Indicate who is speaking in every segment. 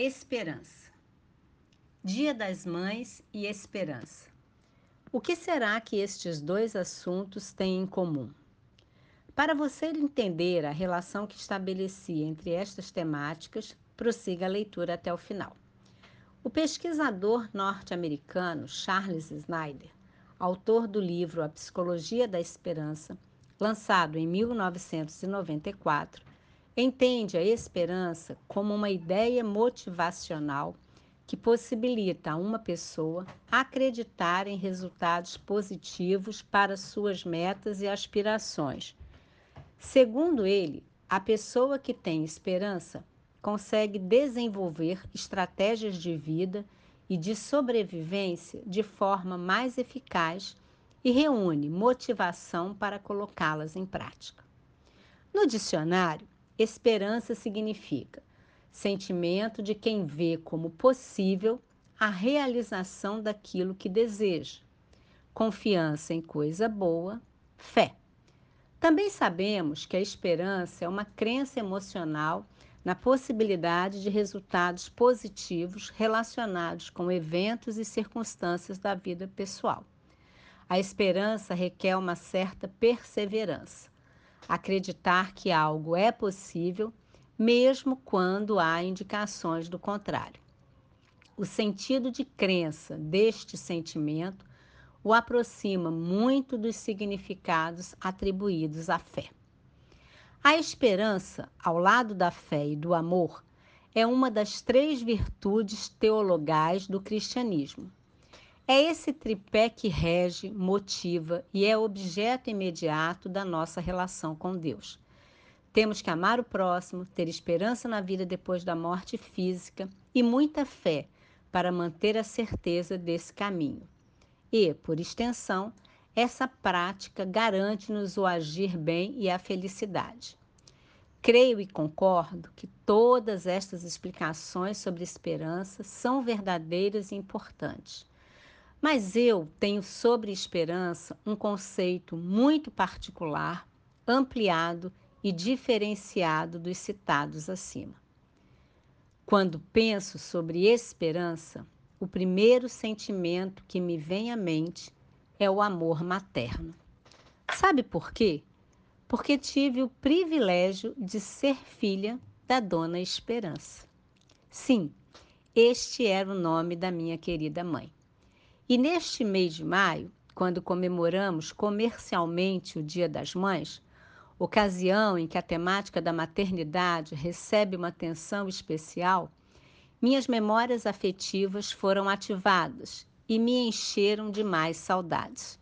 Speaker 1: Esperança. Dia das Mães e esperança. O que será que estes dois assuntos têm em comum? Para você entender a relação que estabeleci entre estas temáticas, prossiga a leitura até o final. O pesquisador norte-americano Charles Snyder, autor do livro A Psicologia da Esperança, lançado em 1994, entende a esperança como uma ideia motivacional que possibilita a uma pessoa acreditar em resultados positivos para suas metas e aspirações. Segundo ele, a pessoa que tem esperança consegue desenvolver estratégias de vida e de sobrevivência de forma mais eficaz e reúne motivação para colocá-las em prática. No dicionário, Esperança significa sentimento de quem vê como possível a realização daquilo que deseja, confiança em coisa boa, fé. Também sabemos que a esperança é uma crença emocional na possibilidade de resultados positivos relacionados com eventos e circunstâncias da vida pessoal. A esperança requer uma certa perseverança acreditar que algo é possível, mesmo quando há indicações do contrário. O sentido de crença deste sentimento o aproxima muito dos significados atribuídos à fé. A esperança, ao lado da fé e do amor, é uma das três virtudes teologais do cristianismo. É esse tripé que rege, motiva e é objeto imediato da nossa relação com Deus. Temos que amar o próximo, ter esperança na vida depois da morte física e muita fé para manter a certeza desse caminho. E, por extensão, essa prática garante-nos o agir bem e a felicidade. Creio e concordo que todas estas explicações sobre esperança são verdadeiras e importantes. Mas eu tenho sobre esperança um conceito muito particular, ampliado e diferenciado dos citados acima. Quando penso sobre esperança, o primeiro sentimento que me vem à mente é o amor materno. Sabe por quê? Porque tive o privilégio de ser filha da Dona Esperança. Sim, este era o nome da minha querida mãe. E neste mês de maio, quando comemoramos comercialmente o Dia das Mães, ocasião em que a temática da maternidade recebe uma atenção especial, minhas memórias afetivas foram ativadas e me encheram de mais saudades.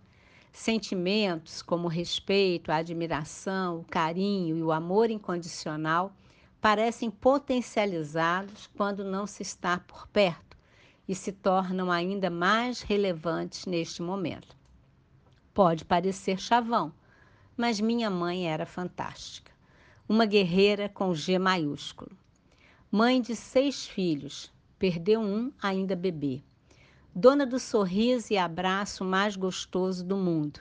Speaker 1: Sentimentos como respeito, a admiração, o carinho e o amor incondicional parecem potencializados quando não se está por perto e se tornam ainda mais relevantes neste momento. Pode parecer chavão, mas minha mãe era fantástica. Uma guerreira com G maiúsculo. Mãe de seis filhos, perdeu um ainda bebê. Dona do sorriso e abraço mais gostoso do mundo.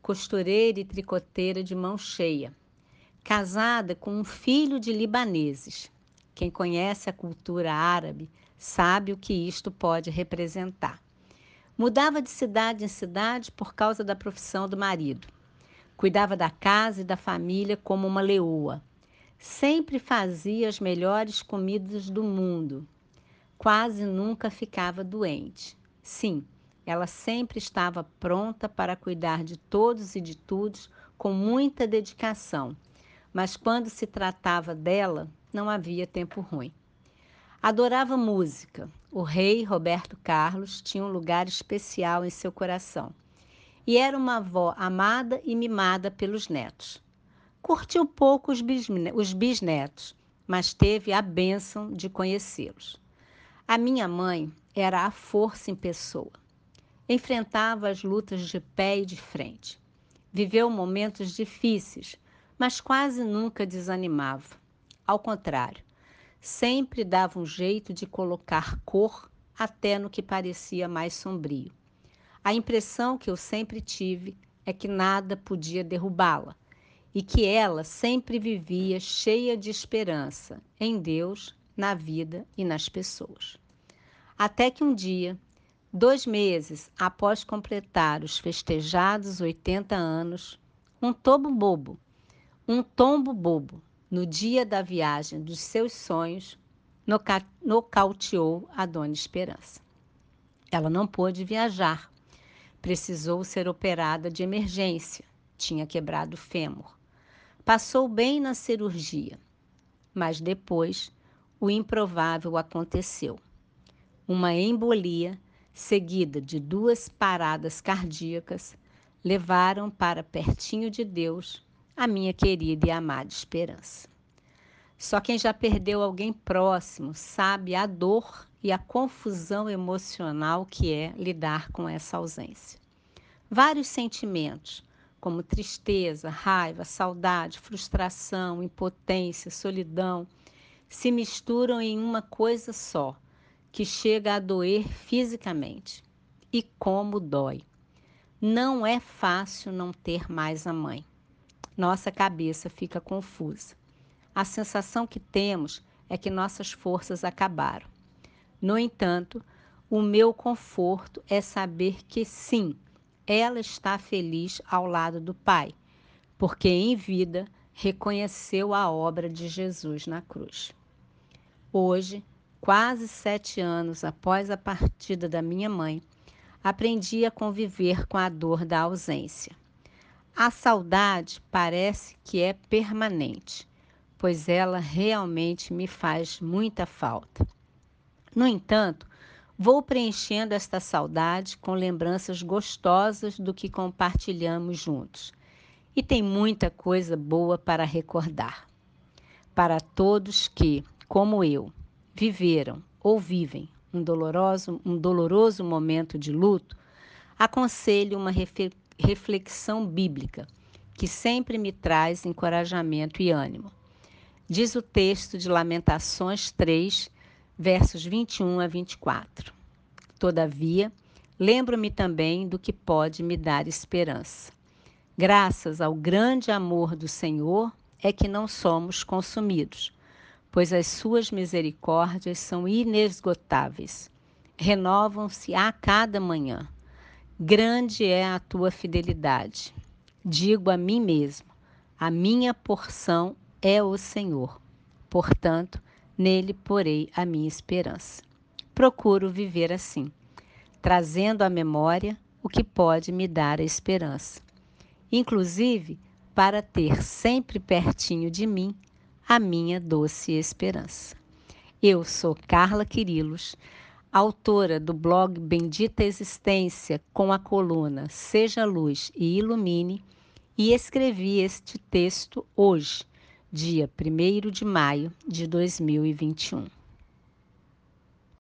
Speaker 1: Costureira e tricoteira de mão cheia. Casada com um filho de libaneses. Quem conhece a cultura árabe sabe o que isto pode representar. Mudava de cidade em cidade por causa da profissão do marido. Cuidava da casa e da família como uma leoa. Sempre fazia as melhores comidas do mundo. Quase nunca ficava doente. Sim, ela sempre estava pronta para cuidar de todos e de todos com muita dedicação. Mas quando se tratava dela, não havia tempo ruim. Adorava música. O rei Roberto Carlos tinha um lugar especial em seu coração. E era uma avó amada e mimada pelos netos. Curtiu pouco os, os bisnetos, mas teve a bênção de conhecê-los. A minha mãe era a força em pessoa. Enfrentava as lutas de pé e de frente. Viveu momentos difíceis, mas quase nunca desanimava. Ao contrário, sempre dava um jeito de colocar cor até no que parecia mais sombrio. A impressão que eu sempre tive é que nada podia derrubá-la e que ela sempre vivia cheia de esperança em Deus na vida e nas pessoas. Até que um dia, dois meses após completar os festejados 80 anos, um tombo bobo, um tombo bobo, no dia da viagem dos seus sonhos, nocauteou a Dona Esperança. Ela não pôde viajar, precisou ser operada de emergência, tinha quebrado o fêmur. Passou bem na cirurgia, mas depois o improvável aconteceu. Uma embolia, seguida de duas paradas cardíacas, levaram para pertinho de Deus a minha querida e amada esperança. Só quem já perdeu alguém próximo sabe a dor e a confusão emocional que é lidar com essa ausência. Vários sentimentos, como tristeza, raiva, saudade, frustração, impotência, solidão, se misturam em uma coisa só, que chega a doer fisicamente. E como dói! Não é fácil não ter mais a mãe. Nossa cabeça fica confusa. A sensação que temos é que nossas forças acabaram. No entanto, o meu conforto é saber que sim, ela está feliz ao lado do Pai, porque em vida reconheceu a obra de Jesus na cruz. Hoje, quase sete anos após a partida da minha mãe, aprendi a conviver com a dor da ausência. A saudade parece que é permanente, pois ela realmente me faz muita falta. No entanto, vou preenchendo esta saudade com lembranças gostosas do que compartilhamos juntos. E tem muita coisa boa para recordar. Para todos que, como eu, viveram ou vivem um doloroso, um doloroso momento de luto, aconselho uma reflexão bíblica que sempre me traz encorajamento e ânimo. Diz o texto de Lamentações 3, versos 21 a 24. Todavia, lembro-me também do que pode me dar esperança. Graças ao grande amor do Senhor é que não somos consumidos, pois as suas misericórdias são inesgotáveis. Renovam-se a cada manhã. Grande é a tua fidelidade. Digo a mim mesmo: a minha porção é o Senhor. Portanto, nele porei a minha esperança. Procuro viver assim, trazendo à memória o que pode me dar a esperança, inclusive para ter sempre pertinho de mim a minha doce esperança. Eu sou Carla Quirilos, autora do blog Bendita Existência com a coluna Seja Luz e Ilumine, e escrevi este texto hoje, dia 1 de maio de 2021.